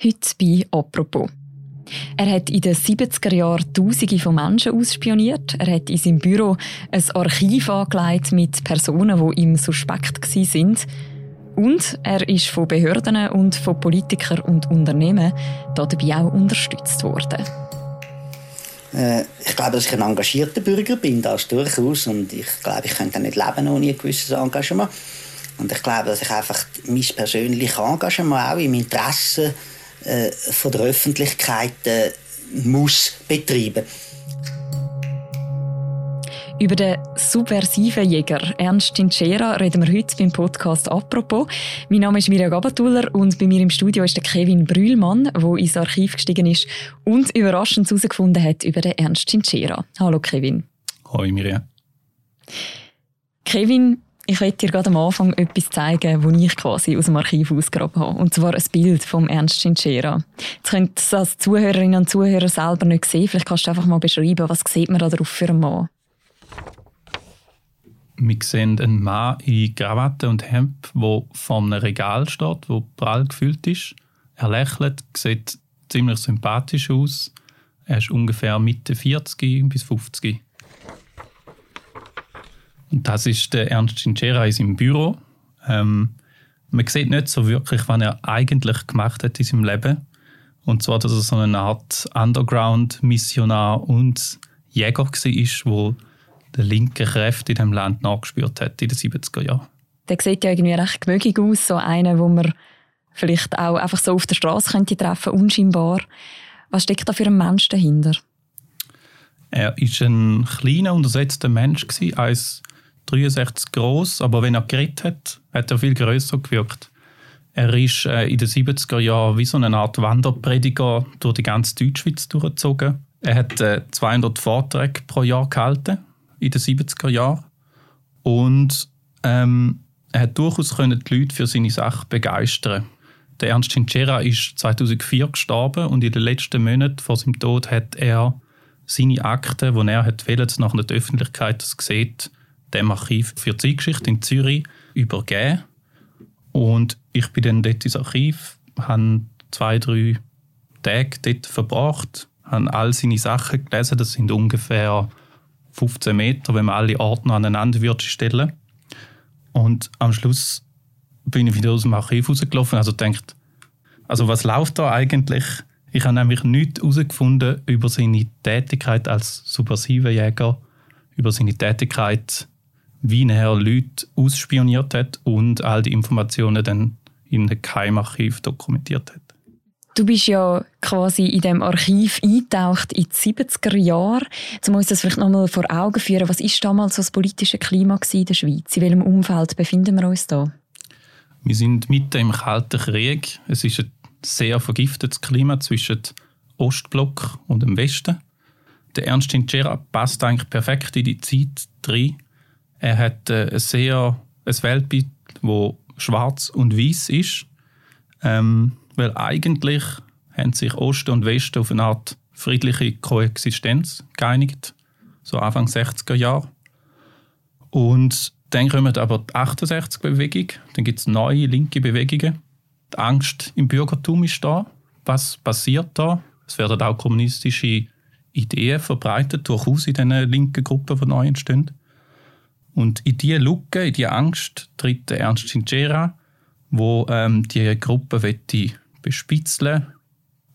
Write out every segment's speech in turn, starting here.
Heute bei «Apropos». Er hat in den 70er Jahren Tausende von Menschen ausspioniert. Er hat in seinem Büro ein Archiv angelegt mit Personen, die ihm suspekt waren. Und er ist von Behörden und von Politikern und Unternehmen dabei auch unterstützt worden. Äh, ich glaube, dass ich ein engagierter Bürger bin, das durchaus. Und ich glaube, ich könnte nicht leben ohne ein gewisses Engagement. Und ich glaube, dass ich einfach mein persönliches Engagement auch im Interesse äh, von der Öffentlichkeit äh, muss betreiben. Über den subversiven Jäger Ernst Tinchera reden wir heute beim Podcast «Apropos». Mein Name ist Mirja Gabatuller und bei mir im Studio ist der Kevin Brühlmann, der ins Archiv gestiegen ist und überraschend herausgefunden hat über den Ernst Tinchera. Hallo Kevin. Hallo Mirja. Kevin, ich möchte dir gerade am Anfang etwas zeigen, das ich quasi aus dem Archiv ausgegraben habe. Und zwar ein Bild von Ernst Tinchera. Jetzt könnt ihr als Zuhörerinnen und Zuhörer selber nicht sehen. Vielleicht kannst du einfach mal beschreiben, was sieht man da drauf für einen Mann? Wir sehen einen Mann in Krawatte und Hemd, der vor einem Regal steht, wo prall gefüllt ist. Er lächelt, sieht ziemlich sympathisch aus. Er ist ungefähr Mitte 40 bis 50. Das ist der Ernst Cinchera in seinem Büro. Ähm, man sieht nicht so wirklich, was er eigentlich gemacht hat in seinem Leben. Und zwar, dass er so eine Art Underground-Missionar und Jäger war, der der linken Kräfte in diesem Land nachgespürt hat in den 70er Jahren. Der sieht ja irgendwie recht gemütlich aus, so einer, wo man vielleicht auch einfach so auf der Straße könnte treffen, unscheinbar. Was steckt da für ein Mensch dahinter? Er war ein kleiner, untersetzter Mensch, 1,63 groß, aber wenn er geredet hat, hat er viel größer gewirkt. Er ist äh, in den 70er Jahren wie so eine Art Wanderprediger durch die ganze Deutschschweiz durchgezogen. Er hat 200 äh, Vorträge pro Jahr gehalten in den 70er Jahren. Und ähm, er hat durchaus die Leute für seine Sache begeistern. Der Ernst Hinchera ist 2004 gestorben und in den letzten Monaten vor seinem Tod hat er seine Akten, die er hat wollte, nach der Öffentlichkeit das sieht, dem Archiv für Zeitgeschichte in Zürich übergeben. Und ich bin dann dort ins Archiv, habe zwei, drei Tage dort verbracht, habe all seine Sachen gelesen. Das sind ungefähr 15 Meter, wenn man alle Ordner aneinander würde stellen. Und am Schluss bin ich wieder aus dem Archiv rausgelaufen. Also denkt, also was läuft da eigentlich? Ich habe nämlich nichts herausgefunden über seine Tätigkeit als subversiver Jäger, über seine Tätigkeit, wie er Leute ausspioniert hat und all die Informationen dann in einem Geheimarchiv dokumentiert hat. Du bist ja quasi in dem Archiv eingetaucht in die 70er Jahre. Jetzt muss das vielleicht nochmal vor Augen führen. Was ist damals das politische Klima in der Schweiz? In welchem Umfeld befinden wir uns da? Wir sind mitten im Kalten Krieg. Es ist ein sehr vergiftetes Klima zwischen Ostblock und dem Westen. Der Ernst Tinchera passt eigentlich perfekt in die Zeit rein. Er hat äh, ein sehr ein Weltbild, das schwarz und weiß ist. Ähm, weil eigentlich haben sich Osten und Westen auf eine Art friedliche Koexistenz geeinigt, so Anfang 60er Jahre. Und dann kommt aber die 68-Bewegung, dann gibt es neue linke Bewegungen. Die Angst im Bürgertum ist da. Was passiert da? Es werden auch kommunistische Ideen verbreitet, durchaus in diesen linken Gruppen, die neu entstehen. Und in diese Lücke, in diese Angst tritt Ernst Sincera, wo ähm, die Gruppe bespitzeln,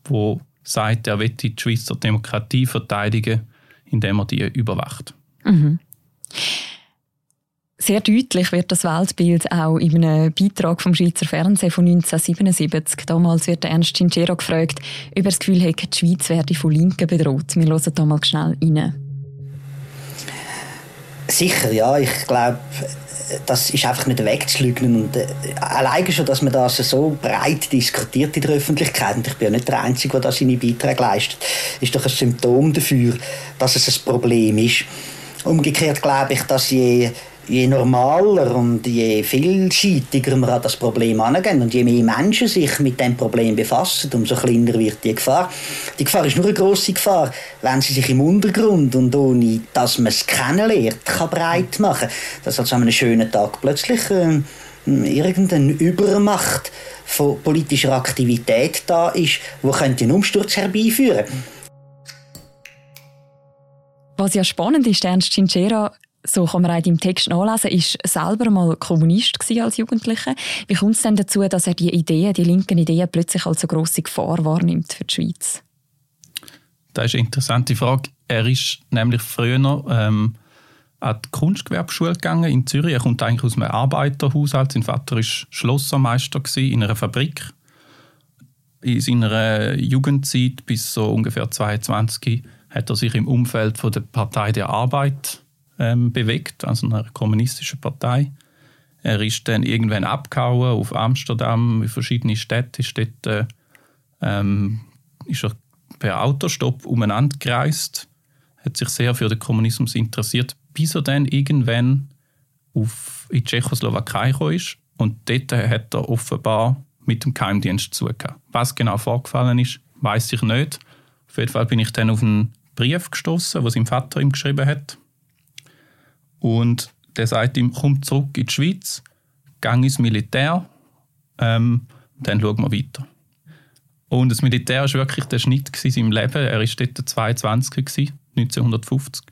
wo sagt, er will die Schweizer Demokratie verteidigen, indem er die überwacht. Mhm. Sehr deutlich wird das Weltbild auch in einem Beitrag vom Schweizer Fernsehen von 1977. Damals wird Ernst Sincero gefragt, ob er das Gefühl hat, die Schweiz werde von Linken bedroht. Wir hören da mal schnell rein. Sicher, ja. Ich glaube, das ist einfach nicht wegzuleugnen. Und äh, alleine schon, dass man das so breit diskutiert in der Öffentlichkeit, und ich bin ja nicht der Einzige, der da seine Beiträge leistet, ist doch ein Symptom dafür, dass es ein Problem ist. Umgekehrt glaube ich, dass je je normaler und je vielseitiger wir an das Problem angehen und je mehr Menschen sich mit dem Problem befassen, umso kleiner wird die Gefahr. Die Gefahr ist nur eine große Gefahr, wenn sie sich im Untergrund und ohne, dass man es kennenlernt, kann breit machen. Dass also an einem schönen Tag plötzlich äh, irgendeine Übermacht von politischer Aktivität da ist, wo könnte einen Umsturz herbeiführen. Was ja spannend ist, Ernst Chinchera, so kann man auch im Text nachlesen, ist selber mal Kommunist als Jugendlicher. Wie kommt es denn dazu, dass er die Ideen, die linken Ideen plötzlich als eine grosse Gefahr wahrnimmt für die Schweiz? Das ist eine interessante Frage. Er ist nämlich früher ähm, an die Kunstgewerbeschule gegangen in Zürich. Er kommt eigentlich aus einem Arbeiterhaushalt. Sein Vater war Schlossermeister in einer Fabrik. In seiner Jugendzeit bis so ungefähr 22 hat er sich im Umfeld von der Partei der Arbeit ähm, bewegt, also einer kommunistischen Partei. Er ist dann irgendwann abgehauen auf Amsterdam, in verschiedene Städte. Ist dort, äh, ähm, ist er per Autostopp umeinander gereist, hat sich sehr für den Kommunismus interessiert, bis er dann irgendwann auf, in die Tschechoslowakei gekommen ist. Und dort hat er offenbar mit dem Geheimdienst zugehört. Was genau vorgefallen ist, weiß ich nicht. Auf jeden Fall bin ich dann auf einen Brief gestoßen, was sein Vater ihm geschrieben hat. Und der sagt ihm, komm zurück in die Schweiz, gang ins Militär, ähm, dann schauen wir weiter. Und das Militär war wirklich der Schnitt in seinem Leben. Er war dort 22, 1950.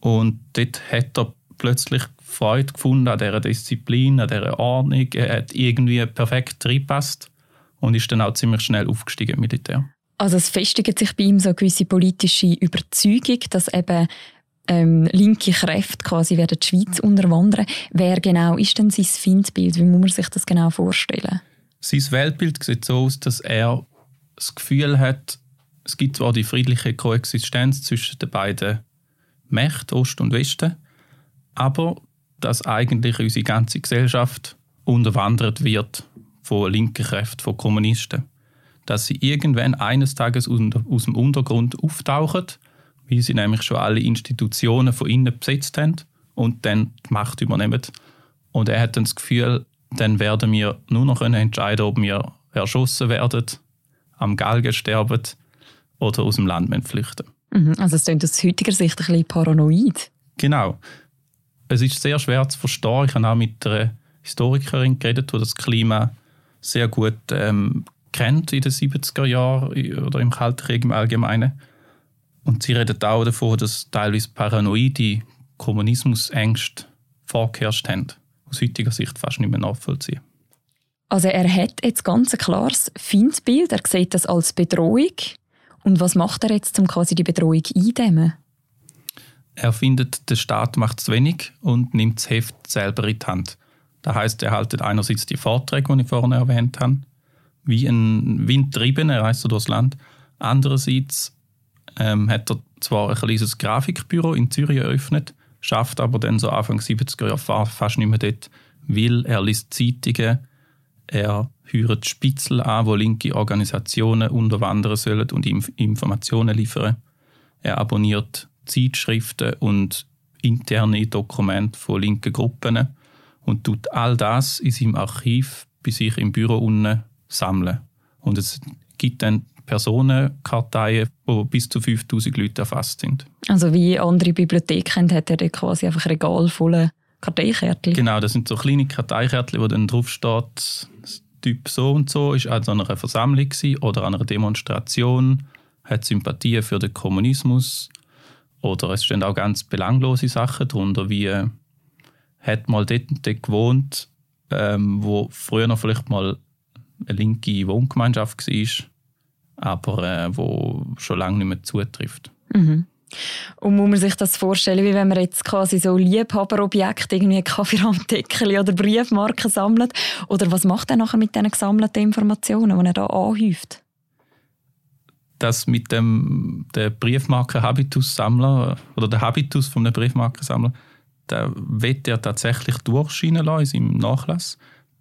Und dort hat er plötzlich Freude gefunden an dieser Disziplin, an dieser Ordnung. Er hat irgendwie perfekt reingepasst und ist dann auch ziemlich schnell aufgestiegen im Militär. Also es festigt sich bei ihm so eine gewisse politische Überzeugung, dass eben ähm, linke Kräfte quasi werden die Schweiz unterwandern. Wer genau ist denn sein Findbild? Wie muss man sich das genau vorstellen? Sein Weltbild sieht so aus, dass er das Gefühl hat, es gibt zwar die friedliche Koexistenz zwischen den beiden Mächten, Ost und Westen, aber dass eigentlich unsere ganze Gesellschaft unterwandert wird von linken Kräften, von Kommunisten dass sie irgendwann eines Tages aus dem Untergrund auftauchen, wie sie nämlich schon alle Institutionen von innen besetzt haben und dann die Macht übernehmen. Und er hat dann das Gefühl, dann werden wir nur noch entscheiden, ob wir erschossen werden, am Galgen sterben oder aus dem Land flüchten. Mhm, also es klingt aus heutiger Sicht ein bisschen paranoid. Genau. Es ist sehr schwer zu verstehen. Ich habe auch mit einer Historikerin geredet, die das Klima sehr gut ähm, kennt in den 70er Jahren oder im Kalten Krieg im Allgemeinen. Und sie redet auch davon, dass teilweise paranoide Kommunismusängste vorgeherrscht haben. Aus heutiger Sicht fast nicht mehr nachvollziehen. Also er hat jetzt ganz ein klares Feindbild, er sieht das als Bedrohung. Und was macht er jetzt, um quasi die Bedrohung eindämmen? Er findet, der Staat macht zu wenig und nimmt das Heft selber in die Hand. Das heißt, er haltet einerseits die Vorträge, die ich vorhin erwähnt habe, wie ein Windtriebener, er reist durchs Land. Andererseits ähm, hat er zwar ein kleines Grafikbüro in Zürich eröffnet, schafft aber dann so Anfang 70er Jahre fast nicht mehr dort, weil er liest Zeitungen, er hört Spitzel an, wo linke Organisationen unterwandern sollen und ihm Informationen liefern. Er abonniert Zeitschriften und interne Dokumente von linken Gruppen und tut all das in seinem Archiv bei sich im Büro unten sammeln. Und es gibt dann Personenkarteien, wo bis zu 5000 Leute erfasst sind. Also wie andere Bibliotheken hat er quasi einfach ein Regal voller Karteikärtchen? Genau, das sind so kleine Karteikärtchen, wo dann drauf steht, Typ so und so ist an einer Versammlung oder an einer Demonstration, hat Sympathie für den Kommunismus oder es stehen auch ganz belanglose Sachen darunter, wie hat mal dort, dort gewohnt, ähm, wo früher noch vielleicht mal eine linke Wohngemeinschaft war, aber äh, wo schon lange nicht mehr zutrifft. Mhm. Und muss man sich das vorstellen, wie wenn man jetzt quasi so Liebhaberobjekte, irgendwie Kaffeeranddeckchen oder Briefmarken sammelt? Oder was macht er nachher mit diesen gesammelten Informationen, die er da anhäuft? Das mit dem der Briefmarken-Habitus-Sammler oder der Habitus von einem Briefmarkensammler, da wird er tatsächlich durchscheinen lassen in seinem Nachlass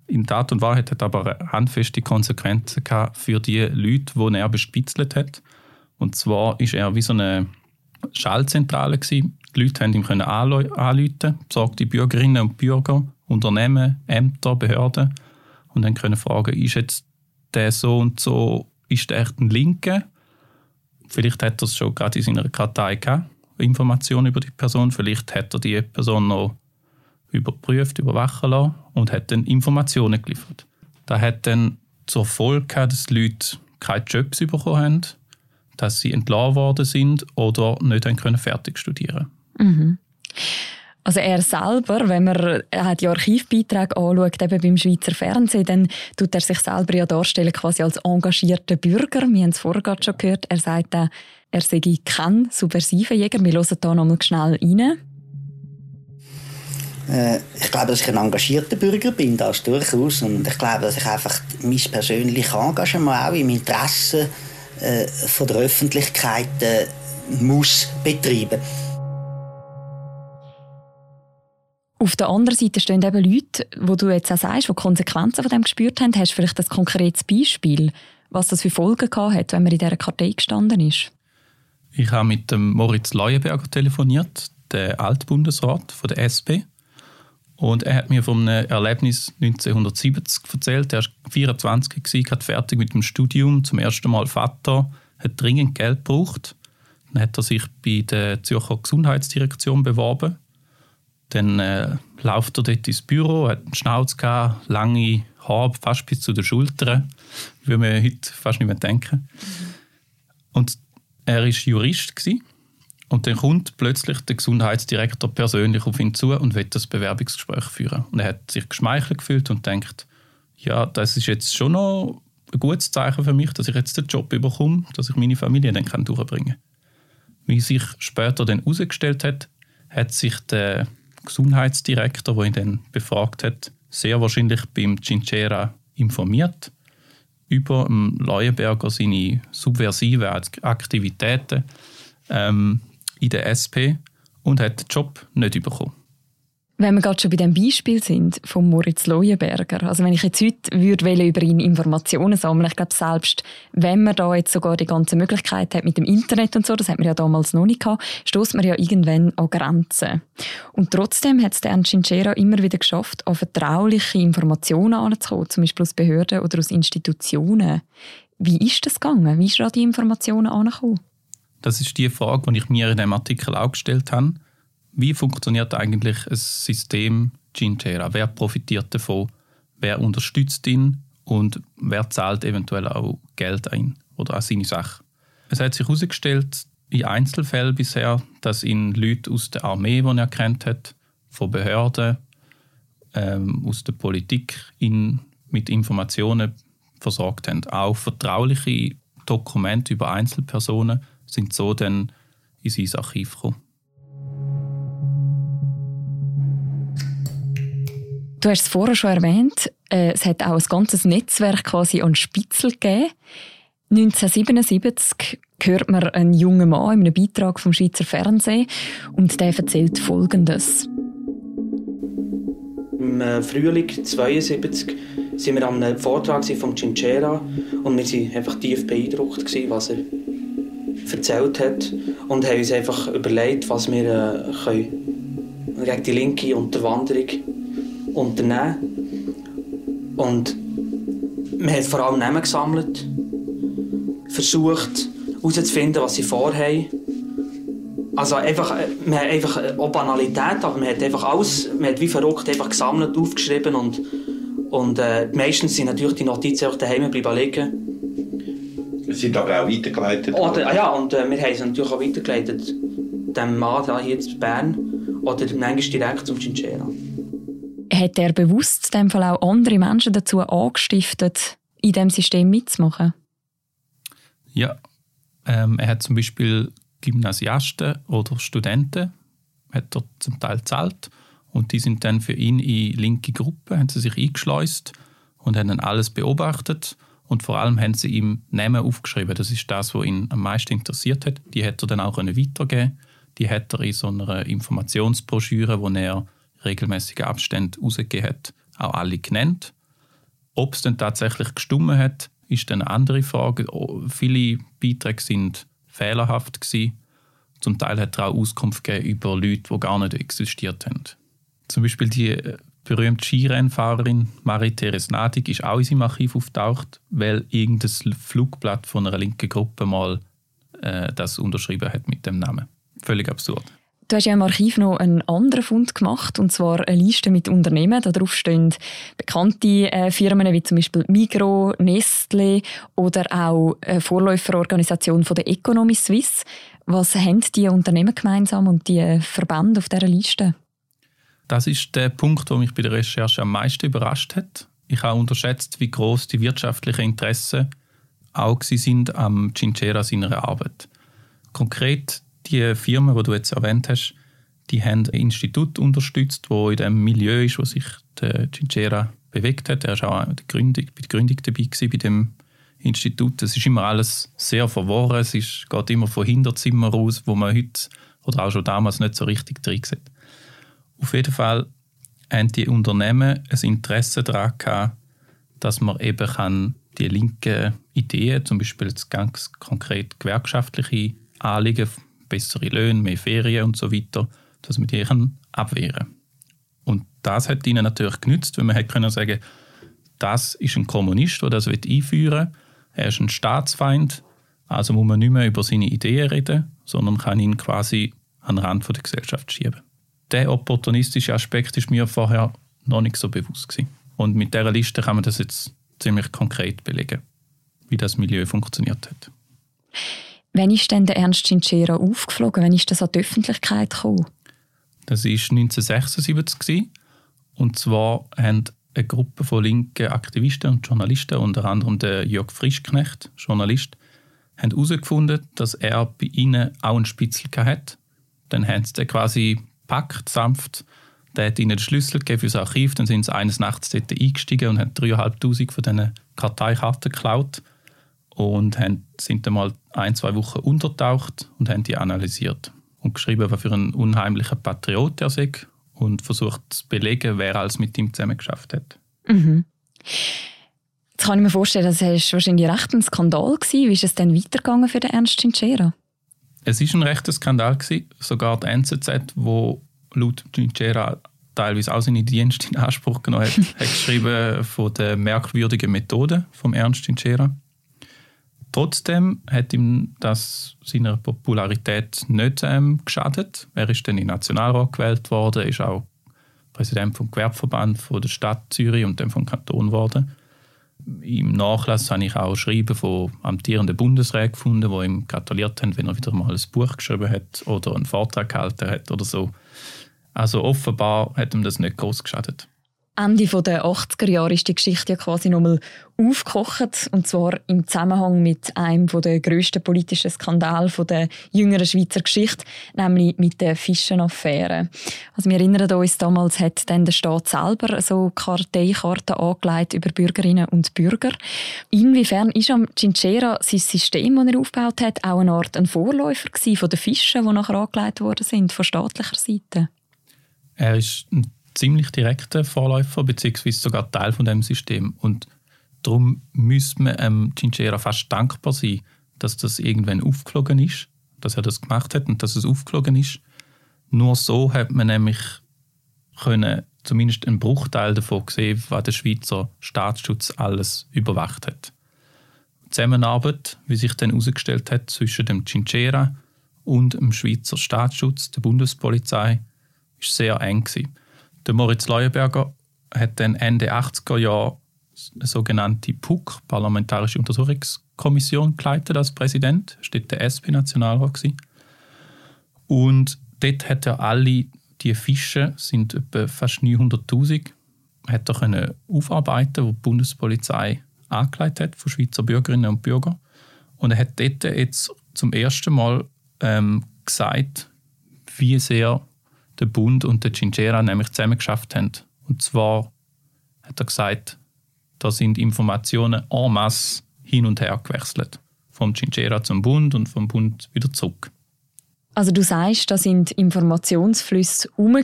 in Tat und Wahrheit hat aber handfeste Konsequenzen gehabt für die Leute, die er bespitzelt hat. Und zwar ist er wie so eine Schallzentrale gewesen. Die Leute haben ihm können anrufen, besorgte Bürgerinnen und Bürger, Unternehmen, Ämter, Behörden und dann können fragen, ist jetzt der so und so, ist der echt ein Linke? Vielleicht hat er es schon gerade in seiner Kartei gehabt, Informationen über die Person. Vielleicht hat er die Person noch überprüft, überwachen lassen und hat dann Informationen geliefert. Das hat dann zur Folge gehabt, dass die Leute keine Jobs bekommen haben, dass sie entlassen worden sind oder nicht können fertig studieren mhm. Also er selber, wenn man die Archivbeiträge anschaut, eben beim Schweizer Fernsehen, dann tut er sich selber ja darstellen quasi als engagierter Bürger. Wir haben es vorher schon gehört. Er sagt, er sei kein subversiver Jäger. Wir hören hier nochmal schnell rein. Äh, ich glaube, dass ich ein engagierter Bürger bin, das durchaus. Und ich glaube, dass ich einfach mein persönliches Engagement auch im Interesse äh, von der Öffentlichkeit äh, muss betreiben Auf der anderen Seite stehen eben Leute, wo du jetzt auch sagst, die Konsequenzen von dem gespürt haben. Hast du vielleicht ein konkretes Beispiel, was das für Folgen gehabt hat, wenn man in dieser Kartei gestanden ist? Ich habe mit dem Moritz Leuenberger telefoniert, der Altbundesrat von der SP. Und er hat mir von einem Erlebnis 1970 erzählt. Er war 24, gerade fertig mit dem Studium, zum ersten Mal Vater, hat dringend Geld gebraucht. Dann hat er sich bei der Zürcher Gesundheitsdirektion beworben. Dann äh, läuft er dort ins Büro, hat einen Schnauz gehabt, lange Haare, fast bis zu den Schultern. Würde man heute fast nicht mehr denken. Und er war Jurist. Gewesen und dann kommt plötzlich der Gesundheitsdirektor persönlich auf ihn zu und will das Bewerbungsgespräch führen. Und er hat sich geschmeichelt gefühlt und denkt, ja, das ist jetzt schon noch ein gutes Zeichen für mich, dass ich jetzt den Job bekomme, dass ich meine Familie dann kann durchbringen kann. Wie sich später dann herausgestellt hat, hat sich der Gesundheitsdirektor, der ihn dann befragt hat, sehr wahrscheinlich beim Cinchera informiert über Leuenberger seine subversiven Aktivitäten. Ähm, in der SP und hat den Job nicht bekommen. Wenn wir gerade schon bei dem Beispiel sind von Moritz Leuenberger, also wenn ich jetzt heute würde über ihn Informationen sammeln, ich glaube selbst, wenn man da jetzt sogar die ganze Möglichkeit hat mit dem Internet und so, das hat man ja damals noch nicht gehabt, stößt man ja irgendwann an Grenzen. Und trotzdem hat es der Chinchera immer wieder geschafft, an vertrauliche Informationen anzukommen, zum Beispiel aus Behörden oder aus Institutionen. Wie ist das gegangen? Wie ist da die Informationen angekommen? Das ist die Frage, die ich mir in dem Artikel auch gestellt habe. Wie funktioniert eigentlich ein System Gintera? Wer profitiert davon? Wer unterstützt ihn? Und wer zahlt eventuell auch Geld ein oder an seine Sache? Es hat sich herausgestellt, in Einzelfällen bisher, dass ihn Leute aus der Armee, die er kennt hat, von Behörden, ähm, aus der Politik ihn mit Informationen versorgt haben. Auch vertrauliche Dokumente über Einzelpersonen sind so dann in sein Archiv gekommen. Du hast es vorher schon erwähnt, äh, es hat auch ein ganzes Netzwerk quasi an Spitzel gegeben. 1977 hört man einen jungen Mann in einem Beitrag vom Schweizer Fernsehen und der erzählt Folgendes. Im äh, Frühling 1972 waren wir an einem Vortrag von Cinchera und wir waren einfach tief beeindruckt, was er erzählt hat und haben uns einfach überlegt, was wir äh, können gegen die linke Unterwanderung unternehmen Und wir haben vor allem Namen gesammelt, versucht herauszufinden, was sie vorhaben. Also einfach, äh, wir haben einfach äh, auch Banalität, aber man hat einfach alles, man hat wie verrückt einfach gesammelt, aufgeschrieben und, und äh, meistens sind natürlich die Notizen auch daheim bleiben liegen sind aber auch weitergeleitet Oder, ah ja, und äh, wir haben sie natürlich auch weitergeleitet. Dem Mann hier in Bern oder manchmal direkt zum Cinchera. Hat er bewusst in dem Fall auch andere Menschen dazu angestiftet, in diesem System mitzumachen? Ja, ähm, er hat zum Beispiel Gymnasiasten oder Studenten hat er zum Teil zahlt und die sind dann für ihn in linke Gruppen, haben sie sich eingeschleust und haben dann alles beobachtet und vor allem haben sie ihm Namen aufgeschrieben. Das ist das, was ihn am meisten interessiert hat. Die hätte er dann auch weitergeben Die hat er in so einer Informationsbroschüre, wo er regelmäßige Abstände rausgegeben hat, auch alle genannt. Ob es dann tatsächlich gestummen hat, ist dann eine andere Frage. Viele Beiträge sind fehlerhaft gewesen. Zum Teil hat er auch Auskunft gegeben über Leute, die gar nicht existiert haben. Zum Beispiel die äh, berühmte Skirennfahrerin Marie-Therese Nadig ist auch in seinem Archiv auftaucht, weil irgendein Flugblatt von einer linken Gruppe mal äh, das unterschrieben hat mit dem Namen. Völlig absurd. Du hast ja im Archiv noch einen anderen Fund gemacht, und zwar eine Liste mit Unternehmen. Darauf stehen bekannte äh, Firmen wie zum Beispiel Migro, Nestle oder auch eine Vorläuferorganisation von der Economy Suisse. Was haben die Unternehmen gemeinsam und die Verbände auf dieser Liste? Das ist der Punkt, der mich bei der Recherche am meisten überrascht hat. Ich habe unterschätzt, wie groß die wirtschaftlichen Interessen auch sind am Cinchera seiner Arbeit. Konkret die Firma, die du jetzt erwähnt hast, die haben ein Institut unterstützt, wo in dem Milieu ist, wo sich der Cinchera bewegt hat. Er war auch die Gründung, bei der Gründung dabei bei dem Institut. Es ist immer alles sehr verworren. Es ist, geht immer von Hinterzimmer aus, wo man heute oder auch schon damals nicht so richtig drin sieht. Auf jeden Fall haben die Unternehmen ein Interesse daran gehabt, dass man eben kann die linken Ideen, zum Beispiel ganz konkret gewerkschaftliche Anliegen, bessere Löhne, mehr Ferien und so weiter, dass man die abwehren Und das hat ihnen natürlich genützt, weil man hätte können sagen, das ist ein Kommunist, der das einführen will. Er ist ein Staatsfeind, also muss man nicht mehr über seine Ideen reden, sondern kann ihn quasi an den Rand der Gesellschaft schieben. Der opportunistische Aspekt ist mir vorher noch nicht so bewusst gewesen. Und mit dieser Liste kann man das jetzt ziemlich konkret belegen, wie das Milieu funktioniert hat. Wann ist denn der Ernst Cinchera aufgeflogen? Wann ist das an die Öffentlichkeit gekommen? Das war 1976 und zwar haben eine Gruppe von linken Aktivisten und Journalisten, unter anderem der Jörg Frischknecht, Journalist, haben herausgefunden, dass er bei ihnen auch einen Spitzel hatte. Dann haben sie den quasi packt sanft. Der hat ihnen den Schlüssel gegeben für das Archiv. Dann sind sie eines Nachts dort eingestiegen und haben 3'500 von diesen Karteikarten geklaut und haben, sind dann mal ein, zwei Wochen untertaucht und haben die analysiert und geschrieben, was für ein unheimlicher Patriot er sei und versucht zu belegen, wer alles mit ihm zusammen geschafft hat. Mhm. Jetzt kann ich mir vorstellen, das war wahrscheinlich recht ein Skandal. Gewesen. Wie ist es denn weitergegangen für den Ernst Cinchera? Es war ein rechter Skandal. Gewesen. Sogar die NZZ, wo laut Cinchera teilweise auch seine Dienste in Anspruch genommen hat, hat geschrieben von der merkwürdigen Methode von Ernst Cinchera. Trotzdem hat ihm das seiner Popularität nicht ähm, geschadet. Er ist dann in Nationalrat gewählt worden, ist auch Präsident vom Gewerbeverband von der Stadt Zürich und dann vom Kanton geworden. Im Nachlass habe ich auch Schreiben von amtierenden Bundesräten gefunden, die ihm gratuliert haben, wenn er wieder mal ein Buch geschrieben hat oder einen Vortrag gehalten hat oder so. Also offenbar hat ihm das nicht groß geschadet. Ende der 80er Jahre ist die Geschichte ja quasi nochmal aufgekocht. Und zwar im Zusammenhang mit einem der grössten politischen Skandale der jüngeren Schweizer Geschichte, nämlich mit der Fischenaffäre. Also wir erinnern uns, damals hat dann der Staat selber so Karteikarten angelegt über Bürgerinnen und Bürger. Inwiefern ist am Cinchera sein System, das er aufgebaut hat, auch eine Art ein Vorläufer von den Fischen, die nachher angelegt worden sind, von staatlicher Seite? Er ist ziemlich direkter Vorläufer, beziehungsweise sogar Teil von dem System. Und darum müsste man ähm, Cinchera fast dankbar sein, dass das irgendwann aufgeflogen ist, dass er das gemacht hat und dass es aufgeflogen ist. Nur so hat man nämlich können zumindest einen Bruchteil davon gesehen, was der Schweizer Staatsschutz alles überwacht hat. Die Zusammenarbeit, wie sich dann herausgestellt hat, zwischen dem Cinchera und dem Schweizer Staatsschutz, der Bundespolizei, ist sehr eng gewesen. Der Moritz Leuenberger hat dann Ende 80er Jahre eine sogenannte PUC, Parlamentarische Untersuchungskommission, geleitet als Präsident. Das war der SP-Nationalrat. Und dort hat er alle die Fische, sind etwa fast 900'000, hat er aufarbeiten, die die Bundespolizei angelegt hat von Schweizer Bürgerinnen und Bürgern. Und er hat dort jetzt zum ersten Mal ähm, gesagt, wie sehr der Bund und der Cinchera nämlich zusammen geschafft haben. Und zwar hat er gesagt, da sind Informationen en masse hin und her gewechselt. Vom Cinchera zum Bund und vom Bund wieder zurück. Also du sagst, da sind Informationsflüsse herum.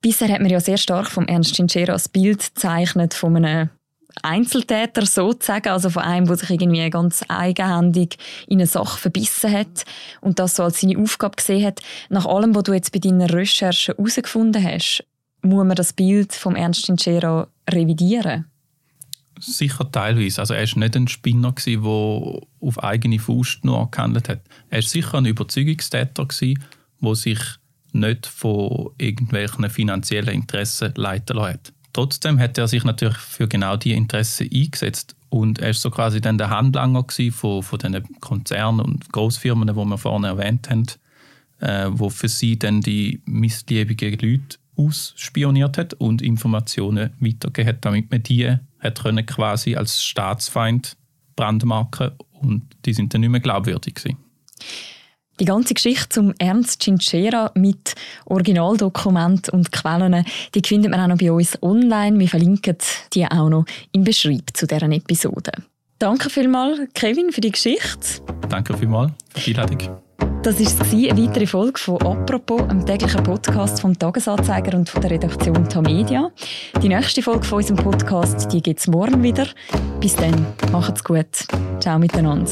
Bisher hat man ja sehr stark vom Ernst Cinchera das Bild gezeichnet von einem Einzeltäter sozusagen, also von einem, der sich irgendwie ganz eigenhändig in eine Sache verbissen hat und das so als seine Aufgabe gesehen hat. Nach allem, was du jetzt bei deinen Recherchen herausgefunden hast, muss man das Bild vom Ernst Cinchera revidieren? Sicher teilweise. Also er war nicht ein Spinner, der auf eigene Faust nur gehandelt hat. Er war sicher ein Überzeugungstäter, wo sich nicht von irgendwelchen finanziellen Interessen leiten lässt. Trotzdem hat er sich natürlich für genau diese Interessen eingesetzt und er ist so quasi dann der Handlanger von, von den Konzernen und Großfirmen, die wir vorne erwähnt haben, äh, wo für sie dann die missliebigen Leute ausspioniert hat und Informationen weitergegeben hat, damit man die hat können quasi als Staatsfeind brandmarken und die sind dann nicht mehr glaubwürdig gewesen. Die ganze Geschichte zum Ernst Cinchera mit Originaldokument und Quellen, die findet man auch noch bei uns online. Wir verlinken die auch noch im Beschreib zu deren Episode. Danke vielmals, Kevin, für die Geschichte. Danke vielmals für die Einladung. Das war eine weitere Folge von «Apropos», einem täglichen Podcast vom «Tagesanzeiger» und von der Redaktion Tamedia. Die nächste Folge von unserem Podcast gibt es morgen wieder. Bis dann, macht's gut. Ciao miteinander.